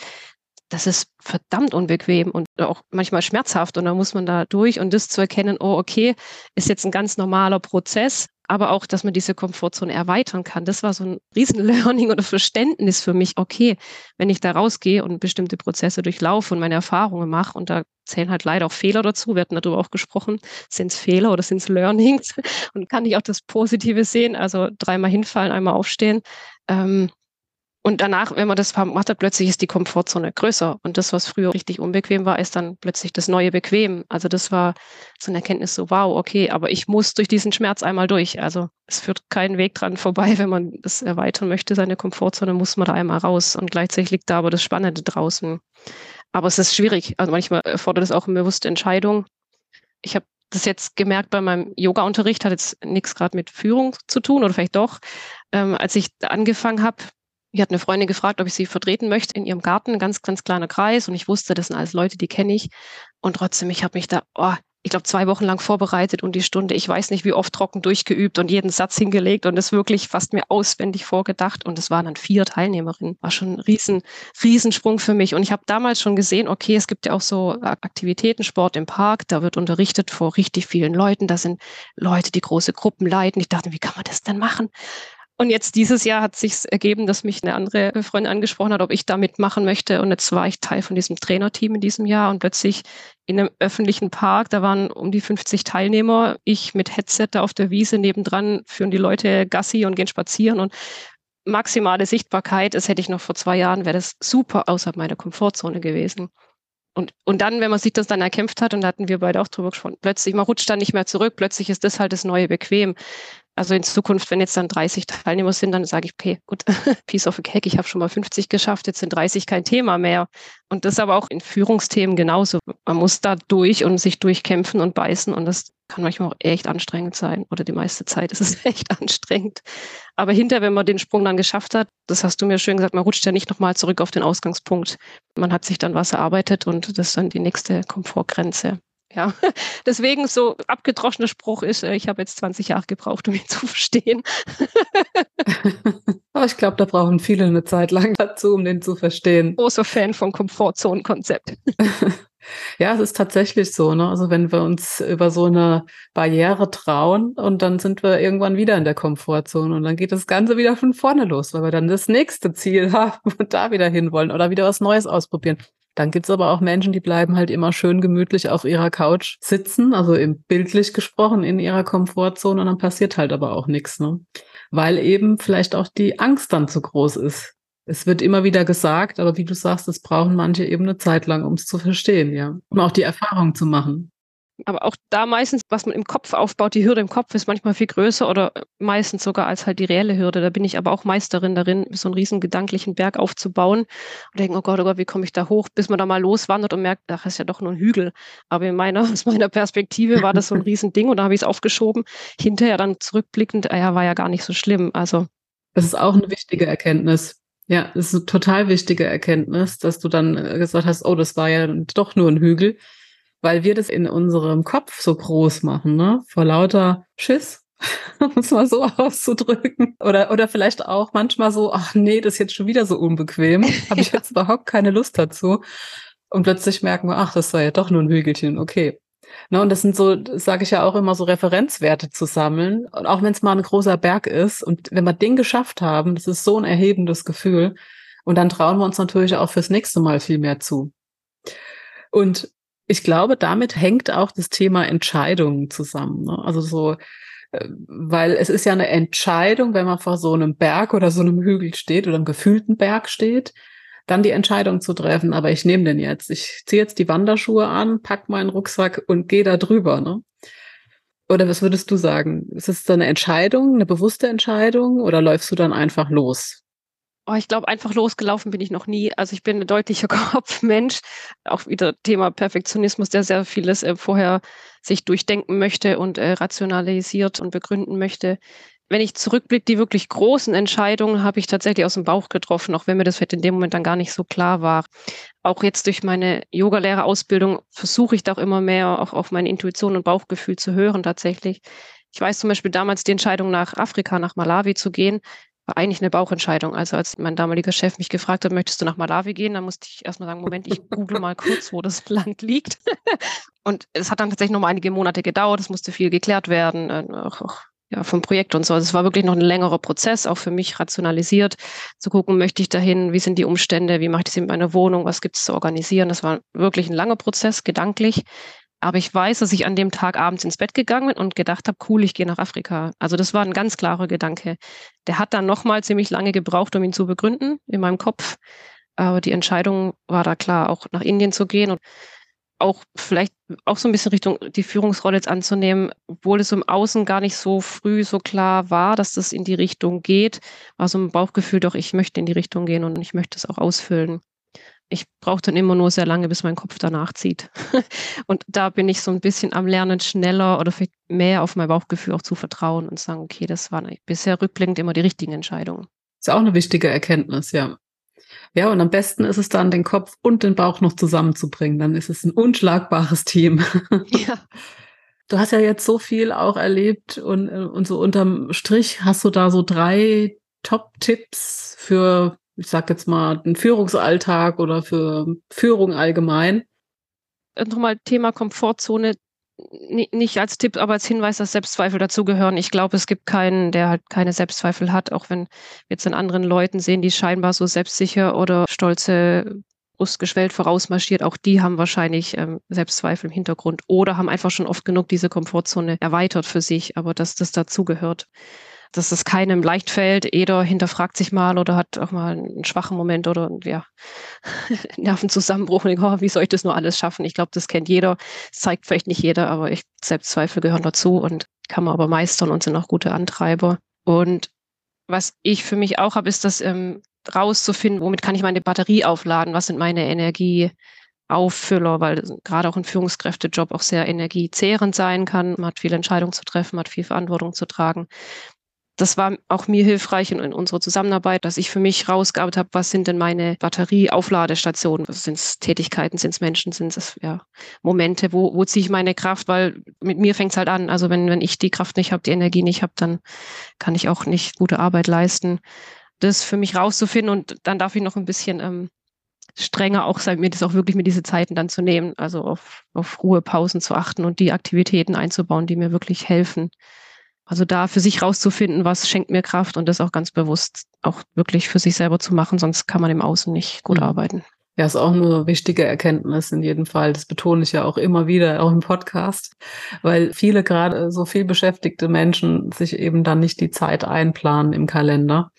das ist verdammt unbequem und auch manchmal schmerzhaft. Und da muss man da durch und das zu erkennen, oh, okay, ist jetzt ein ganz normaler Prozess, aber auch, dass man diese Komfortzone erweitern kann. Das war so ein Riesen-Learning oder Verständnis für mich. Okay, wenn ich da rausgehe und bestimmte Prozesse durchlaufe und meine Erfahrungen mache und da zählen halt leider auch Fehler dazu. Wir hatten darüber auch gesprochen. Sind es Fehler oder sind es Learnings? Und kann ich auch das Positive sehen? Also dreimal hinfallen, einmal aufstehen. Ähm, und danach, wenn man das macht hat, plötzlich ist die Komfortzone größer. Und das, was früher richtig unbequem war, ist dann plötzlich das neue bequem. Also das war so eine Erkenntnis, so wow, okay, aber ich muss durch diesen Schmerz einmal durch. Also es führt keinen Weg dran vorbei, wenn man das erweitern möchte, seine Komfortzone, muss man da einmal raus. Und gleichzeitig liegt da aber das Spannende draußen. Aber es ist schwierig. Also manchmal erfordert es auch eine bewusste Entscheidung. Ich habe das jetzt gemerkt bei meinem Yoga-Unterricht, hat jetzt nichts gerade mit Führung zu tun oder vielleicht doch. Ähm, als ich angefangen habe, ich hatte eine Freundin gefragt, ob ich sie vertreten möchte in ihrem Garten, ganz, ganz kleiner Kreis. Und ich wusste, das sind alles Leute, die kenne ich. Und trotzdem, ich habe mich da, oh, ich glaube, zwei Wochen lang vorbereitet und die Stunde, ich weiß nicht, wie oft trocken durchgeübt und jeden Satz hingelegt und es wirklich fast mir auswendig vorgedacht. Und es waren dann vier Teilnehmerinnen. War schon ein riesen, Riesensprung für mich. Und ich habe damals schon gesehen, okay, es gibt ja auch so Aktivitäten, Sport im Park, da wird unterrichtet vor richtig vielen Leuten. Da sind Leute, die große Gruppen leiten. Ich dachte, wie kann man das denn machen? Und jetzt dieses Jahr hat sich ergeben, dass mich eine andere Freundin angesprochen hat, ob ich da mitmachen möchte. Und jetzt war ich Teil von diesem Trainerteam in diesem Jahr und plötzlich in einem öffentlichen Park, da waren um die 50 Teilnehmer, ich mit Headset da auf der Wiese nebendran, führen die Leute Gassi und gehen spazieren und maximale Sichtbarkeit. Das hätte ich noch vor zwei Jahren, wäre das super außerhalb meiner Komfortzone gewesen. Und, und dann, wenn man sich das dann erkämpft hat, und da hatten wir beide auch drüber gesprochen, plötzlich, man rutscht dann nicht mehr zurück, plötzlich ist das halt das neue Bequem. Also in Zukunft, wenn jetzt dann 30 Teilnehmer sind, dann sage ich, okay, gut, Piece of a Cake, ich habe schon mal 50 geschafft, jetzt sind 30 kein Thema mehr. Und das aber auch in Führungsthemen genauso. Man muss da durch und sich durchkämpfen und beißen und das kann manchmal auch echt anstrengend sein oder die meiste Zeit ist es echt anstrengend. Aber hinter, wenn man den Sprung dann geschafft hat, das hast du mir schön gesagt, man rutscht ja nicht nochmal zurück auf den Ausgangspunkt. Man hat sich dann was erarbeitet und das ist dann die nächste Komfortgrenze. Ja, deswegen so abgedroschener Spruch ist, äh, ich habe jetzt 20 Jahre gebraucht, um ihn zu verstehen. ich glaube, da brauchen viele eine Zeit lang dazu, um den zu verstehen. Großer Fan vom Komfortzonenkonzept. Ja, es ist tatsächlich so. Ne? Also wenn wir uns über so eine Barriere trauen und dann sind wir irgendwann wieder in der Komfortzone und dann geht das Ganze wieder von vorne los, weil wir dann das nächste Ziel haben und da wieder hinwollen oder wieder was Neues ausprobieren. Dann gibt's aber auch Menschen, die bleiben halt immer schön gemütlich auf ihrer Couch sitzen, also im bildlich gesprochen in ihrer Komfortzone und dann passiert halt aber auch nichts, ne? Weil eben vielleicht auch die Angst dann zu groß ist. Es wird immer wieder gesagt, aber wie du sagst, es brauchen manche eben eine Zeit lang, um es zu verstehen, ja. Um auch die Erfahrung zu machen. Aber auch da meistens, was man im Kopf aufbaut, die Hürde im Kopf ist manchmal viel größer oder meistens sogar als halt die reelle Hürde. Da bin ich aber auch Meisterin darin, so einen riesen gedanklichen Berg aufzubauen und denken, oh Gott, oh Gott, wie komme ich da hoch, bis man da mal loswandert und merkt, ach, ist ja doch nur ein Hügel. Aber in meiner, aus meiner Perspektive war das so ein riesen Ding und da habe ich es aufgeschoben. Hinterher dann zurückblickend, ah ja, war ja gar nicht so schlimm. Also. Das ist auch eine wichtige Erkenntnis. Ja, das ist eine total wichtige Erkenntnis, dass du dann gesagt hast, oh, das war ja doch nur ein Hügel weil wir das in unserem Kopf so groß machen, ne? Vor lauter Schiss, um es mal so auszudrücken. Oder, oder vielleicht auch manchmal so, ach nee, das ist jetzt schon wieder so unbequem. Habe ich jetzt überhaupt keine Lust dazu. Und plötzlich merken wir, ach, das war ja doch nur ein Hügelchen, okay. Ne, und das sind so, sage ich ja auch immer, so Referenzwerte zu sammeln. Und auch wenn es mal ein großer Berg ist und wenn wir den geschafft haben, das ist so ein erhebendes Gefühl. Und dann trauen wir uns natürlich auch fürs nächste Mal viel mehr zu. Und ich glaube, damit hängt auch das Thema Entscheidungen zusammen. Ne? Also so, äh, weil es ist ja eine Entscheidung, wenn man vor so einem Berg oder so einem Hügel steht oder einem gefühlten Berg steht, dann die Entscheidung zu treffen, aber ich nehme den jetzt. Ich ziehe jetzt die Wanderschuhe an, pack meinen Rucksack und gehe da drüber. Ne? Oder was würdest du sagen? Ist es eine Entscheidung, eine bewusste Entscheidung oder läufst du dann einfach los? Oh, ich glaube, einfach losgelaufen bin ich noch nie. Also ich bin ein deutlicher Kopfmensch. Auch wieder Thema Perfektionismus, der sehr vieles äh, vorher sich durchdenken möchte und äh, rationalisiert und begründen möchte. Wenn ich zurückblicke, die wirklich großen Entscheidungen habe ich tatsächlich aus dem Bauch getroffen, auch wenn mir das vielleicht in dem Moment dann gar nicht so klar war. Auch jetzt durch meine Yogalehrerausbildung versuche ich da auch immer mehr auch auf meine Intuition und Bauchgefühl zu hören tatsächlich. Ich weiß zum Beispiel damals die Entscheidung nach Afrika, nach Malawi zu gehen, war eigentlich eine Bauchentscheidung. Also als mein damaliger Chef mich gefragt hat, möchtest du nach Malawi gehen, dann musste ich erstmal sagen, Moment, ich google mal kurz, wo das Land liegt. und es hat dann tatsächlich noch mal einige Monate gedauert, es musste viel geklärt werden, äh, auch, auch ja, vom Projekt und so. Also es war wirklich noch ein längerer Prozess, auch für mich rationalisiert, zu gucken, möchte ich dahin, wie sind die Umstände, wie mache ich das in meiner Wohnung, was gibt es zu organisieren. Das war wirklich ein langer Prozess, gedanklich. Aber ich weiß, dass ich an dem Tag abends ins Bett gegangen bin und gedacht habe, cool, ich gehe nach Afrika. Also das war ein ganz klarer Gedanke. Der hat dann nochmal ziemlich lange gebraucht, um ihn zu begründen in meinem Kopf. Aber die Entscheidung war da klar, auch nach Indien zu gehen und auch vielleicht auch so ein bisschen Richtung die Führungsrolle jetzt anzunehmen, obwohl es im Außen gar nicht so früh so klar war, dass das in die Richtung geht, war so ein Bauchgefühl, doch ich möchte in die Richtung gehen und ich möchte es auch ausfüllen ich brauche dann immer nur sehr lange, bis mein Kopf danach zieht. und da bin ich so ein bisschen am Lernen, schneller oder vielleicht mehr auf mein Bauchgefühl auch zu vertrauen und sagen, okay, das waren bisher rückblickend immer die richtigen Entscheidungen. Ist auch eine wichtige Erkenntnis, ja. Ja, und am besten ist es dann, den Kopf und den Bauch noch zusammenzubringen. Dann ist es ein unschlagbares Team. ja. Du hast ja jetzt so viel auch erlebt und, und so unterm Strich hast du da so drei Top-Tipps für ich sag jetzt mal, den Führungsalltag oder für Führung allgemein? Nochmal Thema Komfortzone, nicht als Tipp, aber als Hinweis, dass Selbstzweifel dazugehören. Ich glaube, es gibt keinen, der halt keine Selbstzweifel hat, auch wenn wir jetzt an anderen Leuten sehen, die scheinbar so selbstsicher oder stolze brustgeschwellt vorausmarschiert, auch die haben wahrscheinlich ähm, Selbstzweifel im Hintergrund oder haben einfach schon oft genug diese Komfortzone erweitert für sich, aber dass das dazugehört dass es keinem leicht fällt. Jeder hinterfragt sich mal oder hat auch mal einen schwachen Moment oder ja, Nervenzusammenbruch und oh, wie soll ich das nur alles schaffen? Ich glaube, das kennt jeder. Das zeigt vielleicht nicht jeder, aber ich, Selbstzweifel gehören dazu und kann man aber meistern und sind auch gute Antreiber. Und was ich für mich auch habe, ist das ähm, rauszufinden, womit kann ich meine Batterie aufladen? Was sind meine Energieauffüller? weil gerade auch ein Führungskräftejob auch sehr energiezehrend sein kann. Man hat viele Entscheidungen zu treffen, man hat viel Verantwortung zu tragen das war auch mir hilfreich in, in unserer Zusammenarbeit, dass ich für mich rausgearbeitet habe, was sind denn meine Batterieaufladestationen? Was sind es Tätigkeiten, sind es Menschen, sind es ja, Momente, wo, wo ziehe ich meine Kraft? Weil mit mir fängt es halt an. Also wenn, wenn ich die Kraft nicht habe, die Energie nicht habe, dann kann ich auch nicht gute Arbeit leisten. Das für mich rauszufinden und dann darf ich noch ein bisschen ähm, strenger auch sein, mir das auch wirklich mit diese Zeiten dann zu nehmen, also auf, auf Ruhepausen zu achten und die Aktivitäten einzubauen, die mir wirklich helfen. Also da für sich rauszufinden, was schenkt mir Kraft und das auch ganz bewusst auch wirklich für sich selber zu machen, sonst kann man im Außen nicht gut mhm. arbeiten. Ja, ist auch eine wichtige Erkenntnis in jedem Fall. Das betone ich ja auch immer wieder, auch im Podcast, weil viele gerade so viel beschäftigte Menschen sich eben dann nicht die Zeit einplanen im Kalender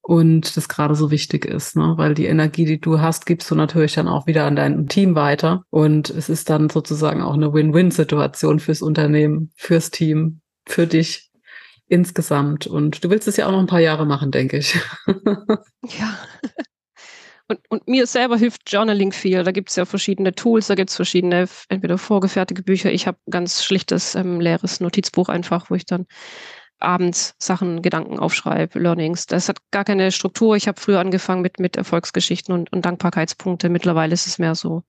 und das gerade so wichtig ist, ne? weil die Energie, die du hast, gibst du natürlich dann auch wieder an dein Team weiter und es ist dann sozusagen auch eine Win-Win-Situation fürs Unternehmen, fürs Team, für dich insgesamt. Und du willst es ja auch noch ein paar Jahre machen, denke ich. ja. Und, und, mir selber hilft Journaling viel. Da gibt es ja verschiedene Tools, da gibt es verschiedene, entweder vorgefertigte Bücher. Ich habe ganz schlichtes ähm, leeres Notizbuch einfach, wo ich dann abends Sachen, Gedanken aufschreibe, Learnings. Das hat gar keine Struktur. Ich habe früher angefangen mit, mit Erfolgsgeschichten und, und Dankbarkeitspunkte. Mittlerweile ist es mehr so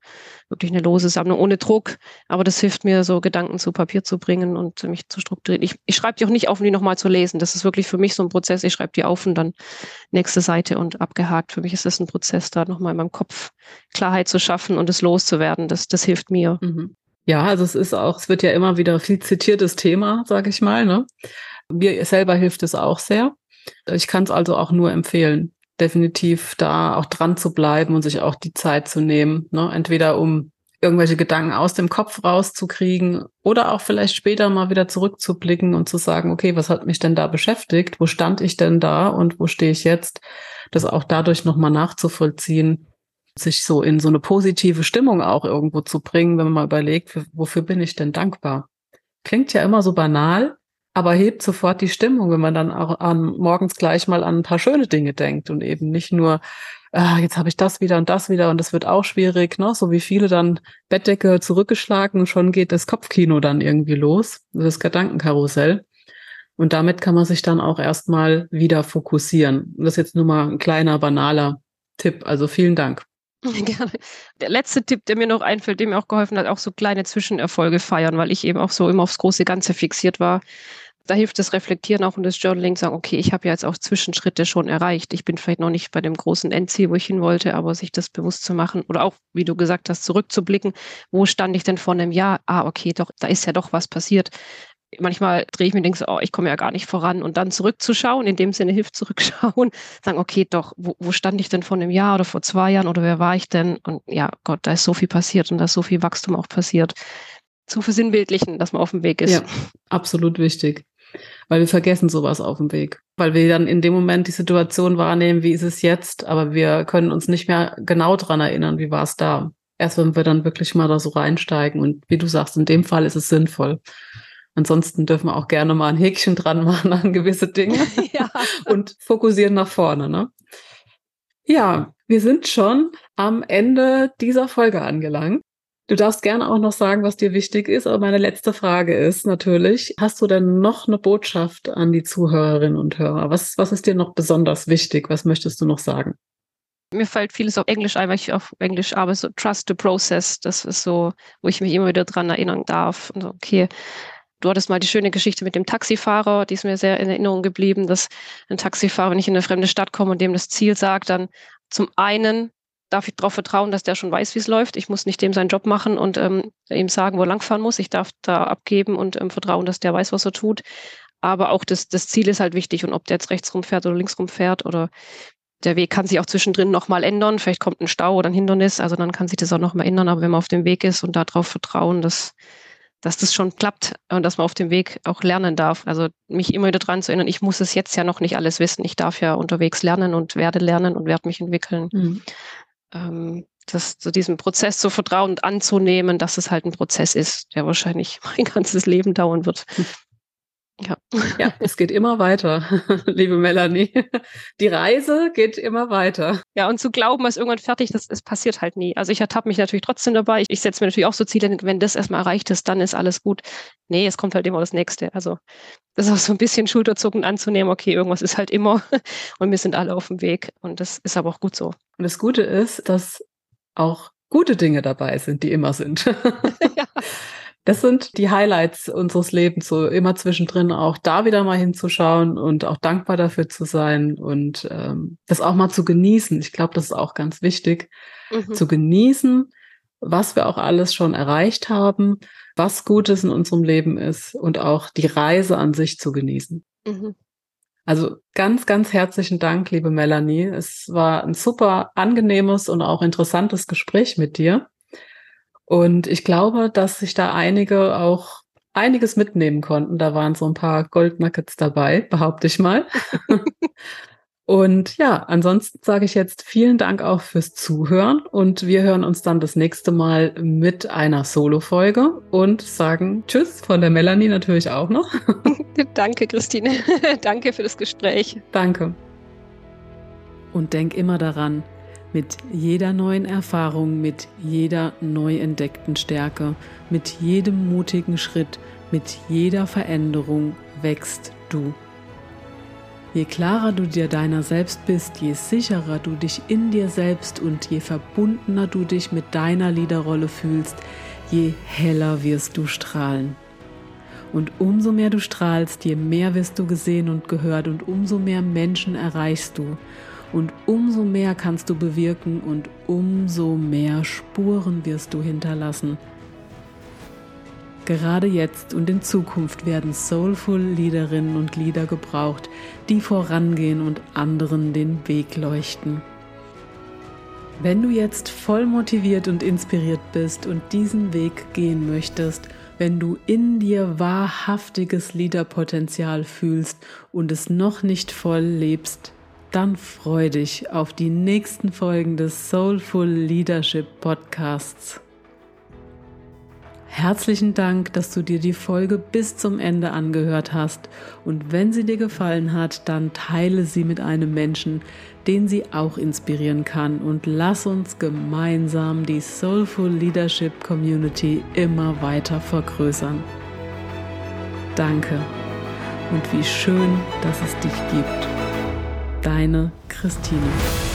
wirklich eine lose Sammlung ohne Druck. Aber das hilft mir, so Gedanken zu Papier zu bringen und mich zu strukturieren. Ich, ich schreibe die auch nicht auf, um die nochmal zu lesen. Das ist wirklich für mich so ein Prozess. Ich schreibe die auf und dann nächste Seite und abgehakt. Für mich ist das ein Prozess, da nochmal in meinem Kopf Klarheit zu schaffen und es loszuwerden. Das, das hilft mir. Mhm. Ja, also es ist auch, es wird ja immer wieder viel zitiertes Thema, sage ich mal. Ne? Mir selber hilft es auch sehr. Ich kann es also auch nur empfehlen, definitiv da auch dran zu bleiben und sich auch die Zeit zu nehmen. Ne? Entweder um irgendwelche Gedanken aus dem Kopf rauszukriegen oder auch vielleicht später mal wieder zurückzublicken und zu sagen, okay, was hat mich denn da beschäftigt? Wo stand ich denn da und wo stehe ich jetzt? Das auch dadurch nochmal nachzuvollziehen, sich so in so eine positive Stimmung auch irgendwo zu bringen, wenn man mal überlegt, wofür bin ich denn dankbar? Klingt ja immer so banal, aber hebt sofort die Stimmung, wenn man dann auch an, morgens gleich mal an ein paar schöne Dinge denkt und eben nicht nur, ah, jetzt habe ich das wieder und das wieder und das wird auch schwierig, ne? so wie viele dann Bettdecke zurückgeschlagen und schon geht das Kopfkino dann irgendwie los, das Gedankenkarussell. Und damit kann man sich dann auch erstmal wieder fokussieren. Das ist jetzt nur mal ein kleiner, banaler Tipp. Also vielen Dank. Gerne. Der letzte Tipp, der mir noch einfällt, der mir auch geholfen hat, auch so kleine Zwischenerfolge feiern, weil ich eben auch so immer aufs große Ganze fixiert war. Da hilft das Reflektieren auch und das Journaling, sagen, okay, ich habe ja jetzt auch Zwischenschritte schon erreicht. Ich bin vielleicht noch nicht bei dem großen Endziel, wo ich hin wollte, aber sich das bewusst zu machen oder auch, wie du gesagt hast, zurückzublicken, wo stand ich denn vor einem Jahr? Ah, okay, doch, da ist ja doch was passiert manchmal drehe ich mir und denke so, oh, ich komme ja gar nicht voran. Und dann zurückzuschauen, in dem Sinne hilft zurückschauen, sagen, okay, doch, wo, wo stand ich denn vor einem Jahr oder vor zwei Jahren oder wer war ich denn? Und ja, Gott, da ist so viel passiert und da ist so viel Wachstum auch passiert. Zu versinnbildlichen, dass man auf dem Weg ist. Ja, absolut wichtig. Weil wir vergessen sowas auf dem Weg. Weil wir dann in dem Moment die Situation wahrnehmen, wie ist es jetzt, aber wir können uns nicht mehr genau dran erinnern, wie war es da. Erst wenn wir dann wirklich mal da so reinsteigen. Und wie du sagst, in dem Fall ist es sinnvoll. Ansonsten dürfen wir auch gerne mal ein Häkchen dran machen an gewisse Dinge ja. und fokussieren nach vorne. Ne? Ja, wir sind schon am Ende dieser Folge angelangt. Du darfst gerne auch noch sagen, was dir wichtig ist, aber meine letzte Frage ist natürlich, hast du denn noch eine Botschaft an die Zuhörerinnen und Hörer? Was, was ist dir noch besonders wichtig? Was möchtest du noch sagen? Mir fällt vieles auf Englisch ein, weil ich auf Englisch arbeite, so Trust the Process. Das ist so, wo ich mich immer wieder dran erinnern darf. Und so, okay, Du hattest mal die schöne Geschichte mit dem Taxifahrer, die ist mir sehr in Erinnerung geblieben, dass ein Taxifahrer, wenn ich in eine fremde Stadt komme und dem das Ziel sagt, dann zum einen darf ich darauf vertrauen, dass der schon weiß, wie es läuft. Ich muss nicht dem seinen Job machen und ähm, ihm sagen, wo er langfahren muss. Ich darf da abgeben und ähm, vertrauen, dass der weiß, was er tut. Aber auch das, das Ziel ist halt wichtig und ob der jetzt rechts rumfährt oder links rumfährt oder der Weg kann sich auch zwischendrin nochmal ändern. Vielleicht kommt ein Stau oder ein Hindernis, also dann kann sich das auch nochmal ändern. Aber wenn man auf dem Weg ist und darauf vertrauen, dass dass das schon klappt und dass man auf dem Weg auch lernen darf. Also mich immer wieder daran zu erinnern, ich muss es jetzt ja noch nicht alles wissen. Ich darf ja unterwegs lernen und werde lernen und werde mich entwickeln. Mhm. Ähm, das, zu diesem Prozess zu vertrauen und anzunehmen, dass es halt ein Prozess ist, der wahrscheinlich mein ganzes Leben dauern wird. Ja. ja, es geht immer weiter, liebe Melanie. Die Reise geht immer weiter. Ja, und zu glauben, es ist irgendwann fertig, das, das passiert halt nie. Also ich ertappe mich natürlich trotzdem dabei. Ich, ich setze mir natürlich auch so Ziele, wenn das erstmal erreicht ist, dann ist alles gut. Nee, es kommt halt immer das Nächste. Also das ist auch so ein bisschen Schulterzucken anzunehmen, okay, irgendwas ist halt immer und wir sind alle auf dem Weg und das ist aber auch gut so. Und das Gute ist, dass auch gute Dinge dabei sind, die immer sind. ja. Das sind die Highlights unseres Lebens, so immer zwischendrin auch da wieder mal hinzuschauen und auch dankbar dafür zu sein und ähm, das auch mal zu genießen. Ich glaube, das ist auch ganz wichtig, mhm. zu genießen, was wir auch alles schon erreicht haben, was Gutes in unserem Leben ist und auch die Reise an sich zu genießen. Mhm. Also ganz, ganz herzlichen Dank, liebe Melanie. Es war ein super angenehmes und auch interessantes Gespräch mit dir. Und ich glaube, dass sich da einige auch einiges mitnehmen konnten. Da waren so ein paar Goldnuggets dabei, behaupte ich mal. und ja, ansonsten sage ich jetzt vielen Dank auch fürs Zuhören und wir hören uns dann das nächste Mal mit einer Solo-Folge und sagen Tschüss von der Melanie natürlich auch noch. Danke, Christine. Danke für das Gespräch. Danke. Und denk immer daran, mit jeder neuen Erfahrung, mit jeder neu entdeckten Stärke, mit jedem mutigen Schritt, mit jeder Veränderung wächst du. Je klarer du dir deiner selbst bist, je sicherer du dich in dir selbst und je verbundener du dich mit deiner Liederrolle fühlst, je heller wirst du strahlen. Und umso mehr du strahlst, je mehr wirst du gesehen und gehört und umso mehr Menschen erreichst du. Und umso mehr kannst du bewirken und umso mehr Spuren wirst du hinterlassen. Gerade jetzt und in Zukunft werden soulful Liederinnen und Lieder gebraucht, die vorangehen und anderen den Weg leuchten. Wenn du jetzt voll motiviert und inspiriert bist und diesen Weg gehen möchtest, wenn du in dir wahrhaftiges Liederpotenzial fühlst und es noch nicht voll lebst, dann freu dich auf die nächsten Folgen des Soulful Leadership Podcasts. Herzlichen Dank, dass du dir die Folge bis zum Ende angehört hast. Und wenn sie dir gefallen hat, dann teile sie mit einem Menschen, den sie auch inspirieren kann. Und lass uns gemeinsam die Soulful Leadership Community immer weiter vergrößern. Danke. Und wie schön, dass es dich gibt. Deine Christine.